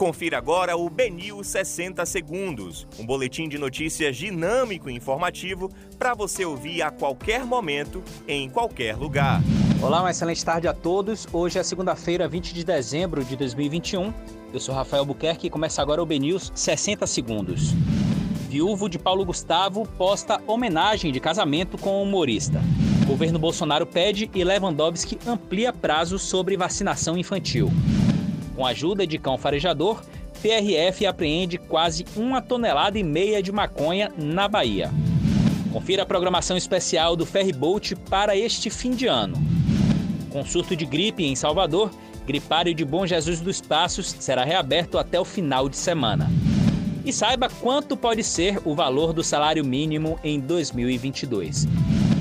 Confira agora o Benil 60 Segundos, um boletim de notícias dinâmico e informativo para você ouvir a qualquer momento, em qualquer lugar. Olá, uma excelente tarde a todos. Hoje é segunda-feira, 20 de dezembro de 2021. Eu sou Rafael Buquerque e começa agora o BNews 60 Segundos. Viúvo de Paulo Gustavo posta homenagem de casamento com o humorista. Governo Bolsonaro pede e Lewandowski amplia prazos sobre vacinação infantil. Com a ajuda de cão farejador, PRF apreende quase uma tonelada e meia de maconha na Bahia. Confira a programação especial do Ferryboat para este fim de ano. Com surto de gripe em Salvador, Gripário de Bom Jesus dos Passos será reaberto até o final de semana. E saiba quanto pode ser o valor do salário mínimo em 2022.